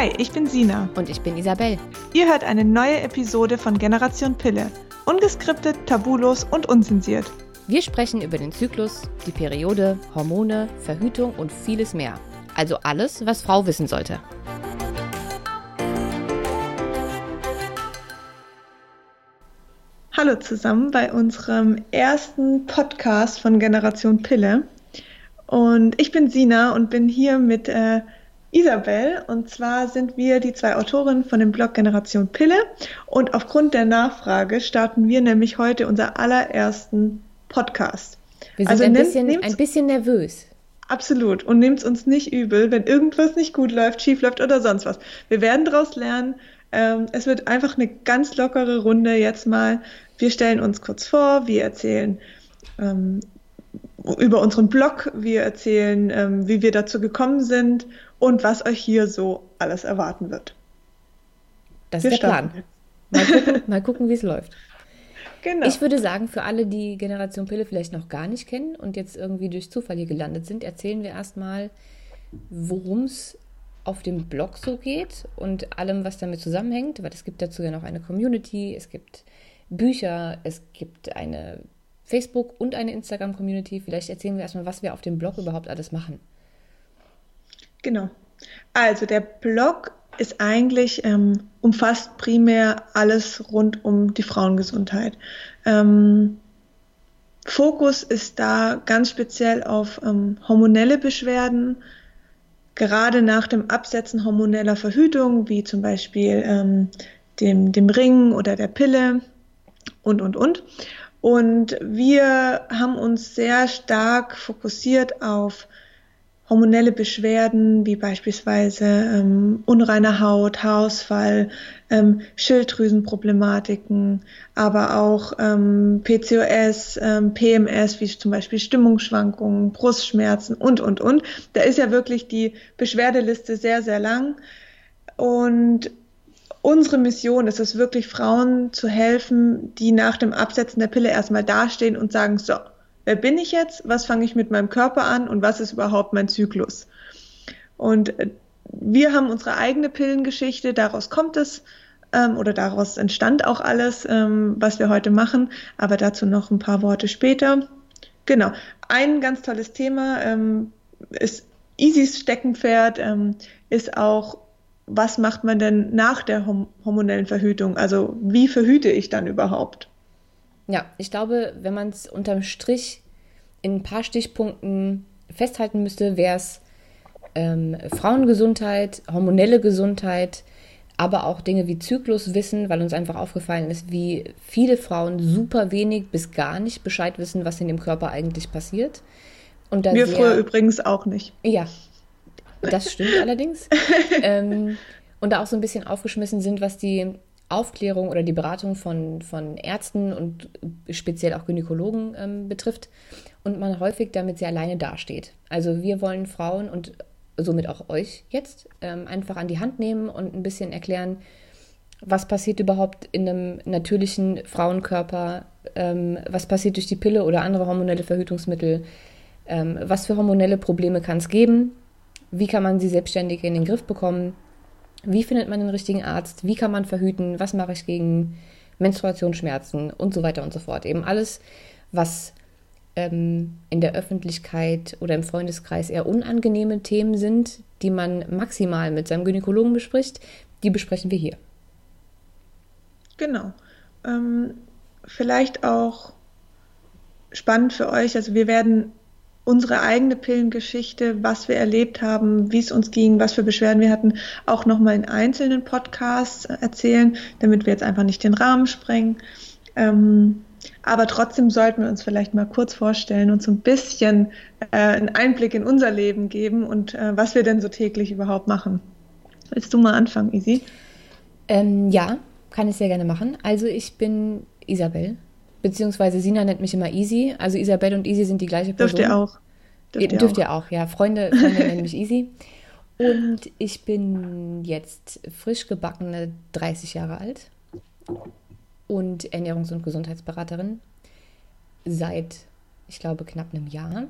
Hi, ich bin Sina. Und ich bin Isabel. Ihr hört eine neue Episode von Generation Pille. Ungeskriptet, tabulos und unzensiert. Wir sprechen über den Zyklus, die Periode, Hormone, Verhütung und vieles mehr. Also alles, was Frau wissen sollte. Hallo zusammen bei unserem ersten Podcast von Generation Pille. Und ich bin Sina und bin hier mit äh, Isabel. Und zwar sind wir die zwei Autorinnen von dem Blog Generation Pille. Und aufgrund der Nachfrage starten wir nämlich heute unser allerersten Podcast. Wir sind also ein, bisschen, ein bisschen nervös. Absolut. Und nehmt es uns nicht übel, wenn irgendwas nicht gut läuft, schief läuft oder sonst was. Wir werden daraus lernen. Ähm, es wird einfach eine ganz lockere Runde jetzt mal. Wir stellen uns kurz vor, wir erzählen ähm, über unseren Blog, wir erzählen, ähm, wie wir dazu gekommen sind und was euch hier so alles erwarten wird. Das Wir ist der Plan. Mal gucken, mal gucken wie es läuft. Genau. Ich würde sagen, für alle, die Generation Pille vielleicht noch gar nicht kennen und jetzt irgendwie durch Zufall hier gelandet sind, erzählen wir erstmal, worum es auf dem Blog so geht und allem, was damit zusammenhängt, weil es gibt dazu ja noch eine Community, es gibt Bücher, es gibt eine Facebook- und eine Instagram-Community. Vielleicht erzählen wir erstmal, was wir auf dem Blog überhaupt alles machen. Genau. Also der Blog ist eigentlich, ähm, umfasst primär alles rund um die Frauengesundheit. Ähm, Fokus ist da ganz speziell auf ähm, hormonelle Beschwerden, gerade nach dem Absetzen hormoneller Verhütung, wie zum Beispiel ähm, dem, dem Ring oder der Pille und, und, und. Und wir haben uns sehr stark fokussiert auf hormonelle Beschwerden wie beispielsweise ähm, unreine Haut, Haarausfall, ähm, Schilddrüsenproblematiken, aber auch ähm, PCOS, ähm, PMS, wie zum Beispiel Stimmungsschwankungen, Brustschmerzen und, und, und. Da ist ja wirklich die Beschwerdeliste sehr, sehr lang. Und unsere Mission ist es wirklich, Frauen zu helfen, die nach dem Absetzen der Pille erstmal dastehen und sagen, so, wer bin ich jetzt, was fange ich mit meinem Körper an und was ist überhaupt mein Zyklus. Und äh, wir haben unsere eigene Pillengeschichte, daraus kommt es ähm, oder daraus entstand auch alles, ähm, was wir heute machen, aber dazu noch ein paar Worte später. Genau, ein ganz tolles Thema ähm, ist Isis Steckenpferd, ähm, ist auch, was macht man denn nach der hormonellen Verhütung? Also wie verhüte ich dann überhaupt? Ja, ich glaube, wenn man es unterm Strich in ein paar Stichpunkten festhalten müsste, wäre es ähm, Frauengesundheit, hormonelle Gesundheit, aber auch Dinge wie Zykluswissen, weil uns einfach aufgefallen ist, wie viele Frauen super wenig bis gar nicht Bescheid wissen, was in dem Körper eigentlich passiert. Und Wir sehr, früher übrigens auch nicht. Ja, das stimmt allerdings. ähm, und da auch so ein bisschen aufgeschmissen sind, was die Aufklärung oder die Beratung von, von Ärzten und speziell auch Gynäkologen ähm, betrifft und man häufig damit sehr alleine dasteht. Also wir wollen Frauen und somit auch euch jetzt ähm, einfach an die Hand nehmen und ein bisschen erklären, was passiert überhaupt in einem natürlichen Frauenkörper, ähm, was passiert durch die Pille oder andere hormonelle Verhütungsmittel, ähm, was für hormonelle Probleme kann es geben, wie kann man sie selbstständig in den Griff bekommen wie findet man den richtigen Arzt? Wie kann man verhüten? Was mache ich gegen Menstruationsschmerzen und so weiter und so fort? Eben alles, was ähm, in der Öffentlichkeit oder im Freundeskreis eher unangenehme Themen sind, die man maximal mit seinem Gynäkologen bespricht, die besprechen wir hier. Genau. Ähm, vielleicht auch spannend für euch. Also wir werden unsere eigene Pillengeschichte, was wir erlebt haben, wie es uns ging, was für Beschwerden wir hatten, auch nochmal in einzelnen Podcasts erzählen, damit wir jetzt einfach nicht den Rahmen sprengen. Ähm, aber trotzdem sollten wir uns vielleicht mal kurz vorstellen und so ein bisschen äh, einen Einblick in unser Leben geben und äh, was wir denn so täglich überhaupt machen. Willst du mal anfangen, Isi? Ähm, ja, kann ich sehr gerne machen. Also ich bin Isabel, beziehungsweise Sina nennt mich immer Easy. Also Isabel und Easy sind die gleiche Person. Dürft ihr auch. Dürft ihr, dürft ihr auch. ja. Freunde, Freunde nennen mich Easy. Und ich bin jetzt frisch gebackene 30 Jahre alt und Ernährungs- und Gesundheitsberaterin seit, ich glaube, knapp einem Jahr.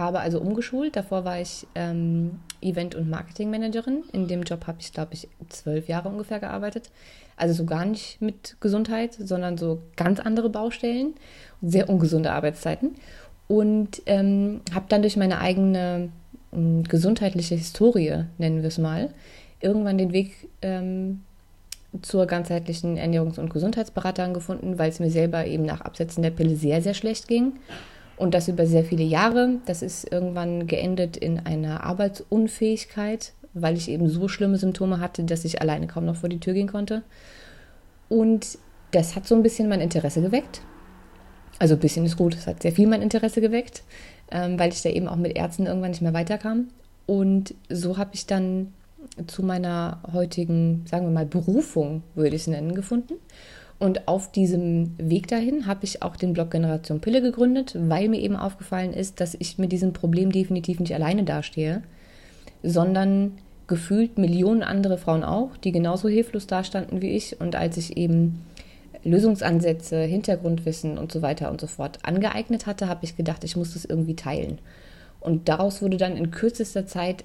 Habe also umgeschult. Davor war ich ähm, Event- und Marketingmanagerin. In dem Job habe ich, glaube ich, zwölf Jahre ungefähr gearbeitet. Also so gar nicht mit Gesundheit, sondern so ganz andere Baustellen, sehr ungesunde Arbeitszeiten. Und ähm, habe dann durch meine eigene äh, gesundheitliche Historie, nennen wir es mal, irgendwann den Weg ähm, zur ganzheitlichen Ernährungs- und Gesundheitsberaterin gefunden, weil es mir selber eben nach Absetzen der Pille sehr, sehr schlecht ging. Und das über sehr viele Jahre. Das ist irgendwann geendet in einer Arbeitsunfähigkeit, weil ich eben so schlimme Symptome hatte, dass ich alleine kaum noch vor die Tür gehen konnte. Und das hat so ein bisschen mein Interesse geweckt. Also ein bisschen ist gut, es hat sehr viel mein Interesse geweckt, ähm, weil ich da eben auch mit Ärzten irgendwann nicht mehr weiterkam. Und so habe ich dann zu meiner heutigen, sagen wir mal, Berufung, würde ich es nennen, gefunden. Und auf diesem Weg dahin habe ich auch den Blog Generation Pille gegründet, weil mir eben aufgefallen ist, dass ich mit diesem Problem definitiv nicht alleine dastehe, sondern gefühlt Millionen andere Frauen auch, die genauso hilflos dastanden wie ich. Und als ich eben Lösungsansätze, Hintergrundwissen und so weiter und so fort angeeignet hatte, habe ich gedacht, ich muss das irgendwie teilen. Und daraus wurde dann in kürzester Zeit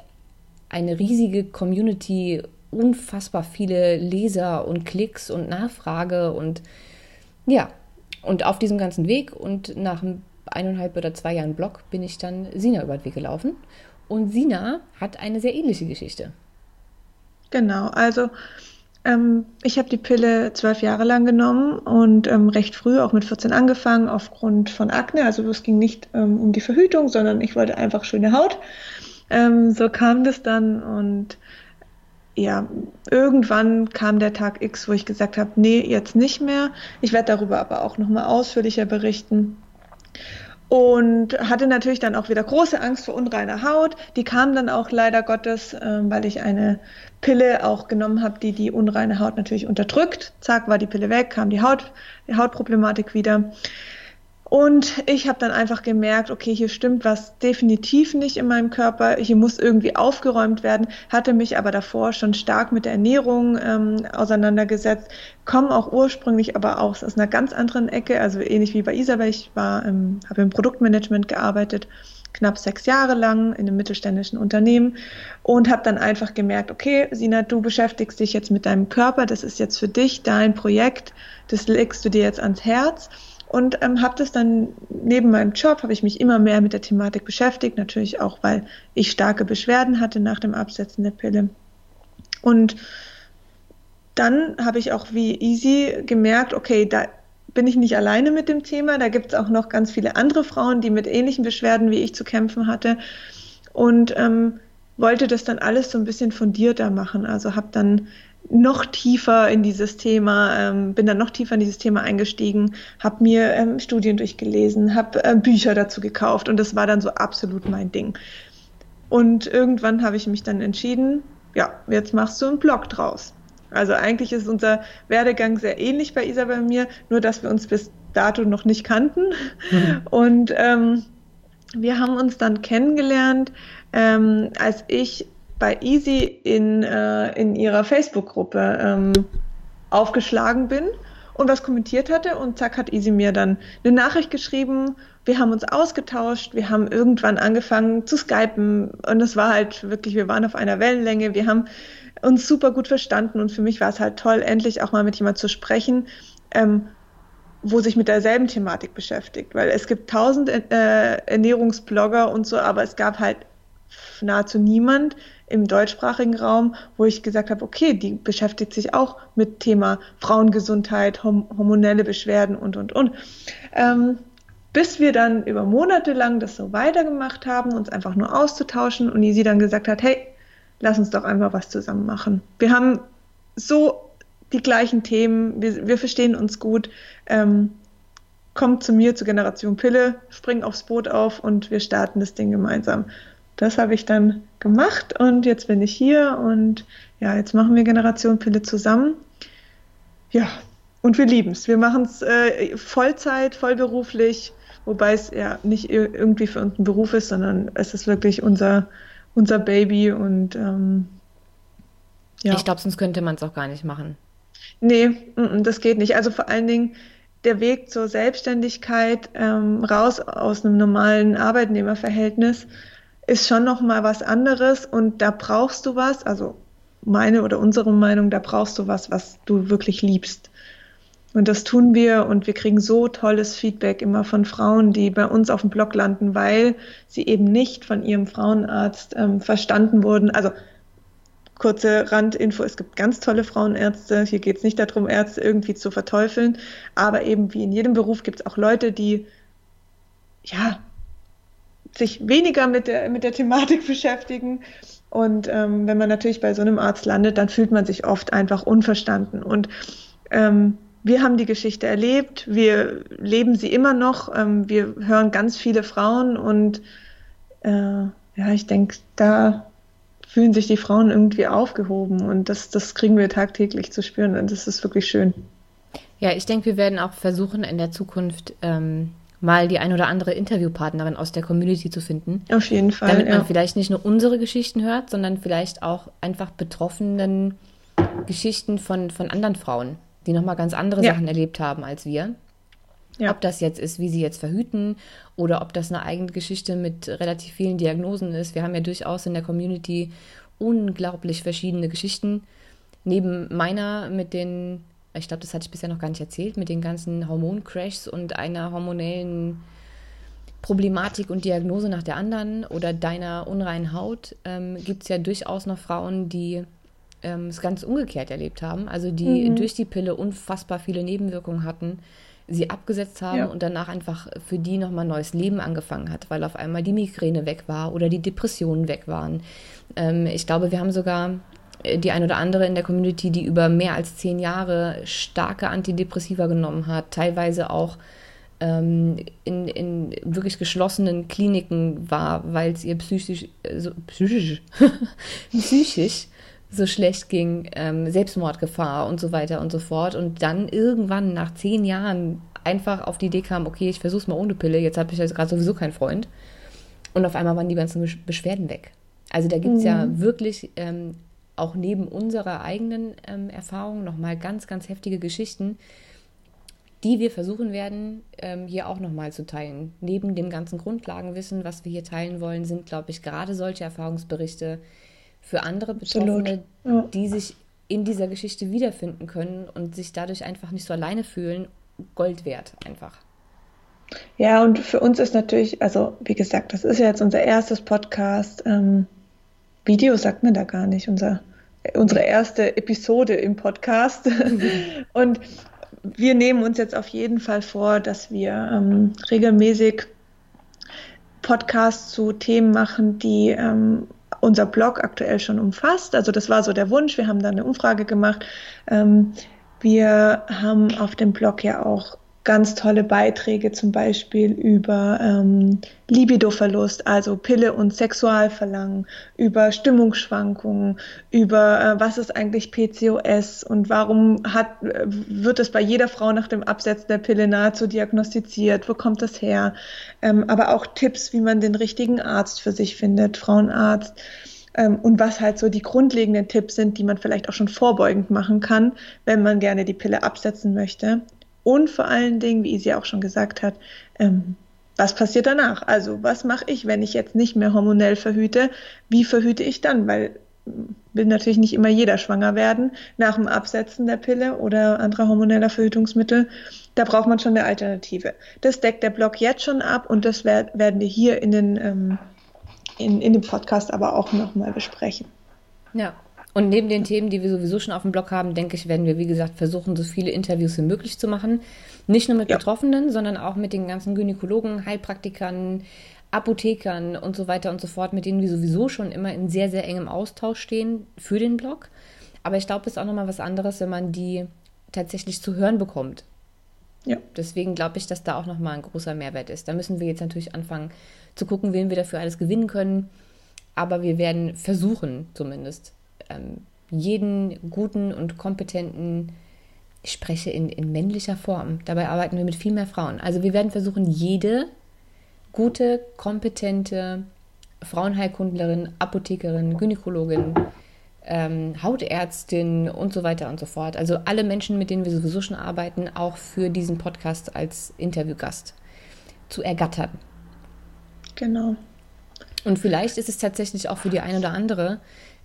eine riesige Community, unfassbar viele Leser und Klicks und Nachfrage und ja, und auf diesem ganzen Weg und nach eineinhalb oder zwei Jahren Blog bin ich dann Sina über den Weg gelaufen. Und Sina hat eine sehr ähnliche Geschichte. Genau, also ähm, ich habe die Pille zwölf Jahre lang genommen und ähm, recht früh, auch mit 14 angefangen, aufgrund von Akne. Also es ging nicht ähm, um die Verhütung, sondern ich wollte einfach schöne Haut. Ähm, so kam das dann und ja, irgendwann kam der Tag X, wo ich gesagt habe, nee, jetzt nicht mehr. Ich werde darüber aber auch nochmal ausführlicher berichten und hatte natürlich dann auch wieder große Angst vor unreiner Haut. Die kam dann auch leider Gottes, äh, weil ich eine Pille auch genommen habe, die die unreine Haut natürlich unterdrückt. Zack, war die Pille weg, kam die Haut, die Hautproblematik wieder. Und ich habe dann einfach gemerkt, okay, hier stimmt was definitiv nicht in meinem Körper, hier muss irgendwie aufgeräumt werden, hatte mich aber davor schon stark mit der Ernährung ähm, auseinandergesetzt, komme auch ursprünglich aber auch aus einer ganz anderen Ecke, also ähnlich wie bei Isabel, ich ähm, habe im Produktmanagement gearbeitet, knapp sechs Jahre lang in einem mittelständischen Unternehmen und habe dann einfach gemerkt, okay, Sina, du beschäftigst dich jetzt mit deinem Körper, das ist jetzt für dich dein Projekt, das legst du dir jetzt ans Herz und ähm, habe das dann neben meinem Job, habe ich mich immer mehr mit der Thematik beschäftigt, natürlich auch, weil ich starke Beschwerden hatte nach dem Absetzen der Pille. Und dann habe ich auch wie easy gemerkt, okay, da bin ich nicht alleine mit dem Thema, da gibt es auch noch ganz viele andere Frauen, die mit ähnlichen Beschwerden wie ich zu kämpfen hatte. Und ähm, wollte das dann alles so ein bisschen fundierter machen. Also habe dann noch tiefer in dieses Thema, ähm, bin dann noch tiefer in dieses Thema eingestiegen, habe mir ähm, Studien durchgelesen, habe äh, Bücher dazu gekauft und das war dann so absolut mein Ding. Und irgendwann habe ich mich dann entschieden, ja, jetzt machst du einen Blog draus. Also eigentlich ist unser Werdegang sehr ähnlich bei Isabel und mir, nur dass wir uns bis dato noch nicht kannten. Mhm. Und ähm, wir haben uns dann kennengelernt, ähm, als ich bei Easy in, äh, in ihrer Facebook-Gruppe ähm, aufgeschlagen bin und was kommentiert hatte. Und zack hat Easy mir dann eine Nachricht geschrieben. Wir haben uns ausgetauscht, wir haben irgendwann angefangen zu skypen. Und es war halt wirklich, wir waren auf einer Wellenlänge, wir haben uns super gut verstanden. Und für mich war es halt toll, endlich auch mal mit jemand zu sprechen, ähm, wo sich mit derselben Thematik beschäftigt, weil es gibt tausend äh, Ernährungsblogger und so, aber es gab halt nahezu niemand, im deutschsprachigen Raum, wo ich gesagt habe, okay, die beschäftigt sich auch mit Thema Frauengesundheit, hormonelle Beschwerden und, und, und. Ähm, bis wir dann über Monate lang das so weitergemacht haben, uns einfach nur auszutauschen und sie dann gesagt hat, hey, lass uns doch einfach was zusammen machen. Wir haben so die gleichen Themen, wir, wir verstehen uns gut. Ähm, kommt zu mir zur Generation Pille, spring aufs Boot auf und wir starten das Ding gemeinsam das habe ich dann gemacht und jetzt bin ich hier und ja, jetzt machen wir Generation Pille zusammen. Ja, und wir lieben es. Wir machen es äh, Vollzeit, vollberuflich, wobei es ja nicht irgendwie für uns ein Beruf ist, sondern es ist wirklich unser, unser Baby und ähm, ja. Ich glaube, sonst könnte man es auch gar nicht machen. Nee, das geht nicht. Also vor allen Dingen der Weg zur Selbstständigkeit ähm, raus aus einem normalen Arbeitnehmerverhältnis ist schon noch mal was anderes und da brauchst du was, also meine oder unsere Meinung, da brauchst du was, was du wirklich liebst. Und das tun wir und wir kriegen so tolles Feedback immer von Frauen, die bei uns auf dem Blog landen, weil sie eben nicht von ihrem Frauenarzt ähm, verstanden wurden. Also kurze Randinfo, es gibt ganz tolle Frauenärzte. Hier geht es nicht darum, Ärzte irgendwie zu verteufeln, aber eben wie in jedem Beruf gibt es auch Leute, die ja sich weniger mit der, mit der Thematik beschäftigen. Und ähm, wenn man natürlich bei so einem Arzt landet, dann fühlt man sich oft einfach unverstanden. Und ähm, wir haben die Geschichte erlebt, wir leben sie immer noch, ähm, wir hören ganz viele Frauen und äh, ja, ich denke, da fühlen sich die Frauen irgendwie aufgehoben und das, das kriegen wir tagtäglich zu spüren und das ist wirklich schön. Ja, ich denke, wir werden auch versuchen, in der Zukunft ähm, mal die ein oder andere Interviewpartnerin aus der Community zu finden. Auf jeden Fall. Damit man ja. vielleicht nicht nur unsere Geschichten hört, sondern vielleicht auch einfach betroffenen Geschichten von, von anderen Frauen die nochmal ganz andere ja. Sachen erlebt haben als wir. Ja. Ob das jetzt ist, wie sie jetzt verhüten oder ob das eine eigene Geschichte mit relativ vielen Diagnosen ist. Wir haben ja durchaus in der Community unglaublich verschiedene Geschichten. Neben meiner mit den, ich glaube, das hatte ich bisher noch gar nicht erzählt, mit den ganzen Hormoncrashs und einer hormonellen Problematik und Diagnose nach der anderen oder deiner unreinen Haut, ähm, gibt es ja durchaus noch Frauen, die ähm, es ganz umgekehrt erlebt haben. Also die mhm. durch die Pille unfassbar viele Nebenwirkungen hatten, sie abgesetzt haben ja. und danach einfach für die nochmal neues Leben angefangen hat, weil auf einmal die Migräne weg war oder die Depressionen weg waren. Ähm, ich glaube, wir haben sogar die ein oder andere in der Community, die über mehr als zehn Jahre starke Antidepressiva genommen hat, teilweise auch ähm, in, in wirklich geschlossenen Kliniken war, weil es ihr psychisch, äh, so, psychisch, psychisch so schlecht ging, ähm, Selbstmordgefahr und so weiter und so fort. Und dann irgendwann nach zehn Jahren einfach auf die Idee kam, okay, ich versuch's mal ohne Pille, jetzt habe ich jetzt gerade sowieso keinen Freund. Und auf einmal waren die ganzen Beschwerden weg. Also da gibt es mhm. ja wirklich ähm, auch neben unserer eigenen ähm, Erfahrung nochmal ganz, ganz heftige Geschichten, die wir versuchen werden, ähm, hier auch nochmal zu teilen. Neben dem ganzen Grundlagenwissen, was wir hier teilen wollen, sind, glaube ich, gerade solche Erfahrungsberichte, für andere Betroffene, ja. die sich in dieser Geschichte wiederfinden können und sich dadurch einfach nicht so alleine fühlen, Gold wert einfach. Ja, und für uns ist natürlich, also wie gesagt, das ist ja jetzt unser erstes Podcast. Ähm, Video sagt man da gar nicht, unser, unsere erste Episode im Podcast. und wir nehmen uns jetzt auf jeden Fall vor, dass wir ähm, regelmäßig Podcasts zu Themen machen, die ähm, unser Blog aktuell schon umfasst. Also das war so der Wunsch. Wir haben da eine Umfrage gemacht. Ähm, wir haben auf dem Blog ja auch ganz tolle Beiträge, zum Beispiel über ähm, Libidoverlust, also Pille und Sexualverlangen, über Stimmungsschwankungen, über äh, was ist eigentlich PCOS und warum hat, wird es bei jeder Frau nach dem Absetzen der Pille nahezu diagnostiziert, wo kommt das her, ähm, aber auch Tipps, wie man den richtigen Arzt für sich findet, Frauenarzt ähm, und was halt so die grundlegenden Tipps sind, die man vielleicht auch schon vorbeugend machen kann, wenn man gerne die Pille absetzen möchte. Und vor allen Dingen, wie sie auch schon gesagt hat, ähm, was passiert danach? Also was mache ich, wenn ich jetzt nicht mehr hormonell verhüte? Wie verhüte ich dann? Weil will natürlich nicht immer jeder schwanger werden nach dem Absetzen der Pille oder anderer hormoneller Verhütungsmittel. Da braucht man schon eine Alternative. Das deckt der Blog jetzt schon ab und das werden wir hier in, den, ähm, in, in dem Podcast aber auch nochmal besprechen. Ja, und neben den Themen, die wir sowieso schon auf dem Blog haben, denke ich, werden wir, wie gesagt, versuchen, so viele Interviews wie möglich zu machen. Nicht nur mit ja. Betroffenen, sondern auch mit den ganzen Gynäkologen, Heilpraktikern, Apothekern und so weiter und so fort, mit denen wir sowieso schon immer in sehr, sehr engem Austausch stehen für den Blog. Aber ich glaube, es ist auch nochmal was anderes, wenn man die tatsächlich zu hören bekommt. Ja. Deswegen glaube ich, dass da auch nochmal ein großer Mehrwert ist. Da müssen wir jetzt natürlich anfangen zu gucken, wen wir dafür alles gewinnen können. Aber wir werden versuchen, zumindest, ähm, jeden guten und kompetenten, ich spreche in, in männlicher Form, dabei arbeiten wir mit viel mehr Frauen. Also wir werden versuchen, jede gute, kompetente Frauenheilkundlerin, Apothekerin, Gynäkologin, ähm, Hautärztin und so weiter und so fort. Also alle Menschen, mit denen wir sowieso schon arbeiten, auch für diesen Podcast als Interviewgast zu ergattern. Genau. Und vielleicht ist es tatsächlich auch für die eine oder andere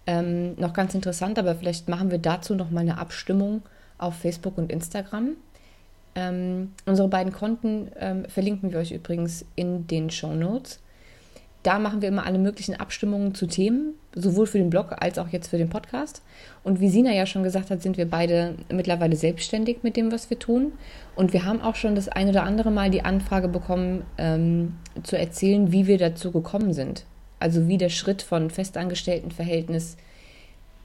ähm, noch ganz interessant, aber vielleicht machen wir dazu noch mal eine Abstimmung auf Facebook und Instagram. Ähm, unsere beiden Konten ähm, verlinken wir euch übrigens in den Show Notes. Da machen wir immer alle möglichen Abstimmungen zu Themen, sowohl für den Blog als auch jetzt für den Podcast. Und wie Sina ja schon gesagt hat, sind wir beide mittlerweile selbstständig mit dem, was wir tun. Und wir haben auch schon das ein oder andere Mal die Anfrage bekommen, ähm, zu erzählen, wie wir dazu gekommen sind. Also wie der Schritt von Festangestelltenverhältnis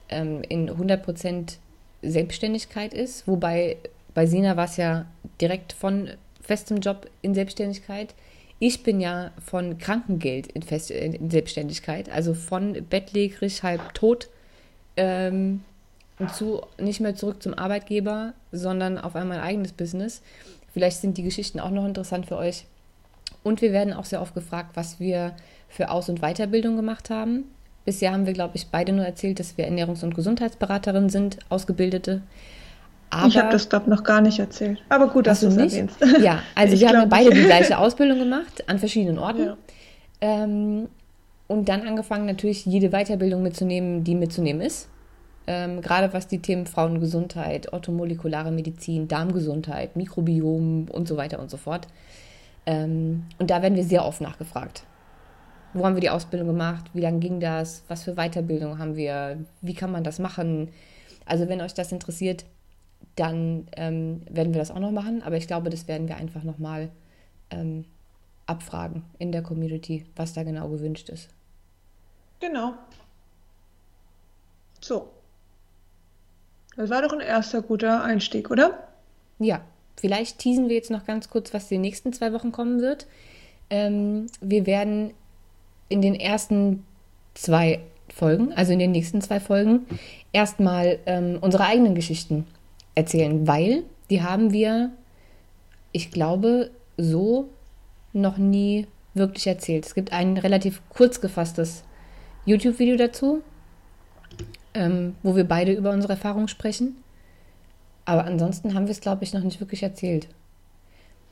ähm, in 100% Selbstständigkeit ist. Wobei bei Sina war es ja direkt von festem Job in Selbstständigkeit ich bin ja von Krankengeld in, Fest in Selbstständigkeit, also von bettlägerig, halb tot ähm, zu, nicht mehr zurück zum Arbeitgeber, sondern auf einmal ein eigenes Business. Vielleicht sind die Geschichten auch noch interessant für euch. Und wir werden auch sehr oft gefragt, was wir für Aus- und Weiterbildung gemacht haben. Bisher haben wir, glaube ich, beide nur erzählt, dass wir Ernährungs- und Gesundheitsberaterin sind, Ausgebildete. Aber ich habe das, glaube noch gar nicht erzählt. Aber gut, dass du es erwähnst. Ja, also ich wir haben beide die gleiche Ausbildung gemacht, an verschiedenen Orten. Ja. Ähm, und dann angefangen, natürlich jede Weiterbildung mitzunehmen, die mitzunehmen ist. Ähm, gerade was die Themen Frauengesundheit, orthomolekulare Medizin, Darmgesundheit, Mikrobiom und so weiter und so fort. Ähm, und da werden wir sehr oft nachgefragt. Wo haben wir die Ausbildung gemacht? Wie lange ging das? Was für Weiterbildung haben wir? Wie kann man das machen? Also wenn euch das interessiert, dann ähm, werden wir das auch noch machen. Aber ich glaube, das werden wir einfach nochmal ähm, abfragen in der Community, was da genau gewünscht ist. Genau. So. Das war doch ein erster guter Einstieg, oder? Ja. Vielleicht teasen wir jetzt noch ganz kurz, was die nächsten zwei Wochen kommen wird. Ähm, wir werden in den ersten zwei Folgen, also in den nächsten zwei Folgen, erstmal ähm, unsere eigenen Geschichten erzählen, weil die haben wir, ich glaube, so noch nie wirklich erzählt. Es gibt ein relativ kurz gefasstes YouTube-Video dazu, ähm, wo wir beide über unsere Erfahrungen sprechen. Aber ansonsten haben wir es, glaube ich, noch nicht wirklich erzählt.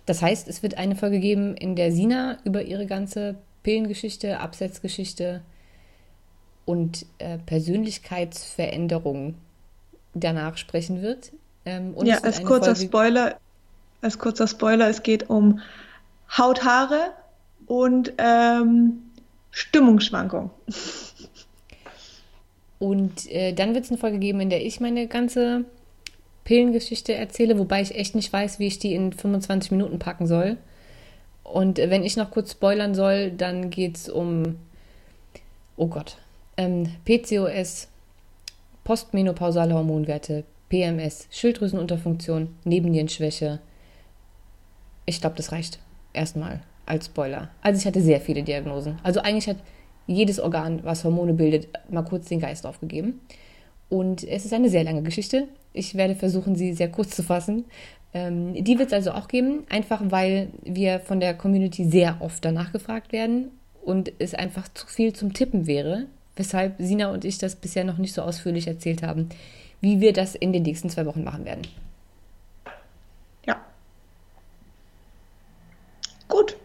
Das heißt, es wird eine Folge geben, in der Sina über ihre ganze Pillengeschichte, Absetzgeschichte und äh, Persönlichkeitsveränderung danach sprechen wird. Ähm, ja, als kurzer Folge... Spoiler, als kurzer Spoiler, es geht um Hauthaare und ähm, Stimmungsschwankung. Und äh, dann wird es eine Folge geben, in der ich meine ganze Pillengeschichte erzähle, wobei ich echt nicht weiß, wie ich die in 25 Minuten packen soll. Und äh, wenn ich noch kurz spoilern soll, dann geht es um, oh Gott, ähm, PCOS, postmenopausale Hormonwerte, PMS, Schilddrüsenunterfunktion, Nebennierenschwäche. Ich glaube, das reicht erstmal als Spoiler. Also ich hatte sehr viele Diagnosen. Also eigentlich hat jedes Organ, was Hormone bildet, mal kurz den Geist aufgegeben. Und es ist eine sehr lange Geschichte. Ich werde versuchen, sie sehr kurz zu fassen. Ähm, die wird es also auch geben, einfach weil wir von der Community sehr oft danach gefragt werden und es einfach zu viel zum Tippen wäre, weshalb Sina und ich das bisher noch nicht so ausführlich erzählt haben wie wir das in den nächsten zwei Wochen machen werden. Ja. Gut.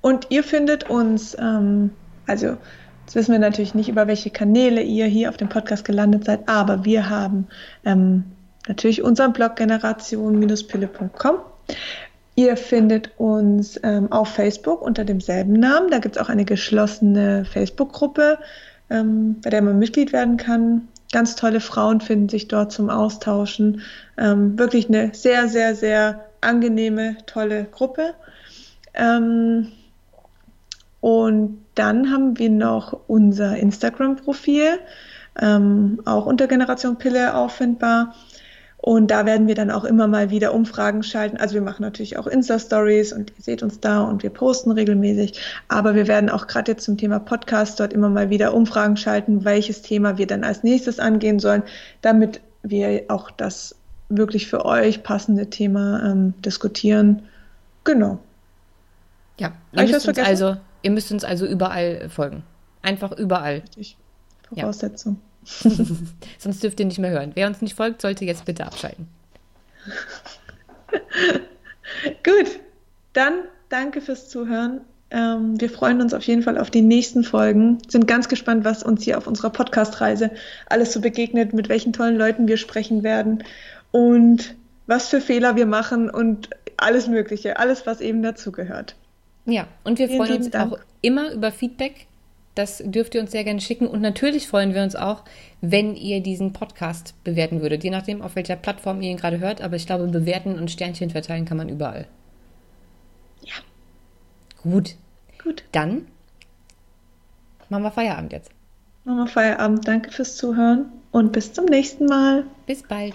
Und ihr findet uns, ähm, also jetzt wissen wir natürlich nicht, über welche Kanäle ihr hier auf dem Podcast gelandet seid, aber wir haben ähm, natürlich unseren Blog generation-pille.com. Ihr findet uns ähm, auf Facebook unter demselben Namen. Da gibt es auch eine geschlossene Facebook-Gruppe, ähm, bei der man Mitglied werden kann ganz tolle Frauen finden sich dort zum Austauschen. Ähm, wirklich eine sehr, sehr, sehr angenehme, tolle Gruppe. Ähm, und dann haben wir noch unser Instagram-Profil, ähm, auch unter Generation Pille auffindbar. Und da werden wir dann auch immer mal wieder Umfragen schalten. Also wir machen natürlich auch Insta-Stories und ihr seht uns da und wir posten regelmäßig. Aber wir werden auch gerade jetzt zum Thema Podcast dort immer mal wieder Umfragen schalten, welches Thema wir dann als nächstes angehen sollen, damit wir auch das wirklich für euch passende Thema ähm, diskutieren. Genau. Ja, ihr müsst, uns also, ihr müsst uns also überall folgen. Einfach überall. Richtig. Voraussetzung. Ja. Sonst dürft ihr nicht mehr hören. Wer uns nicht folgt, sollte jetzt bitte abschalten. Gut, dann danke fürs Zuhören. Ähm, wir freuen uns auf jeden Fall auf die nächsten Folgen. Sind ganz gespannt, was uns hier auf unserer Podcast-Reise alles so begegnet, mit welchen tollen Leuten wir sprechen werden und was für Fehler wir machen und alles Mögliche, alles, was eben dazugehört. Ja, und wir Vielen freuen uns Dank. auch immer über Feedback. Das dürft ihr uns sehr gerne schicken. Und natürlich freuen wir uns auch, wenn ihr diesen Podcast bewerten würdet. Je nachdem, auf welcher Plattform ihr ihn gerade hört. Aber ich glaube, bewerten und Sternchen verteilen kann man überall. Ja. Gut. Gut. Dann machen wir Feierabend jetzt. Machen wir Feierabend. Danke fürs Zuhören und bis zum nächsten Mal. Bis bald.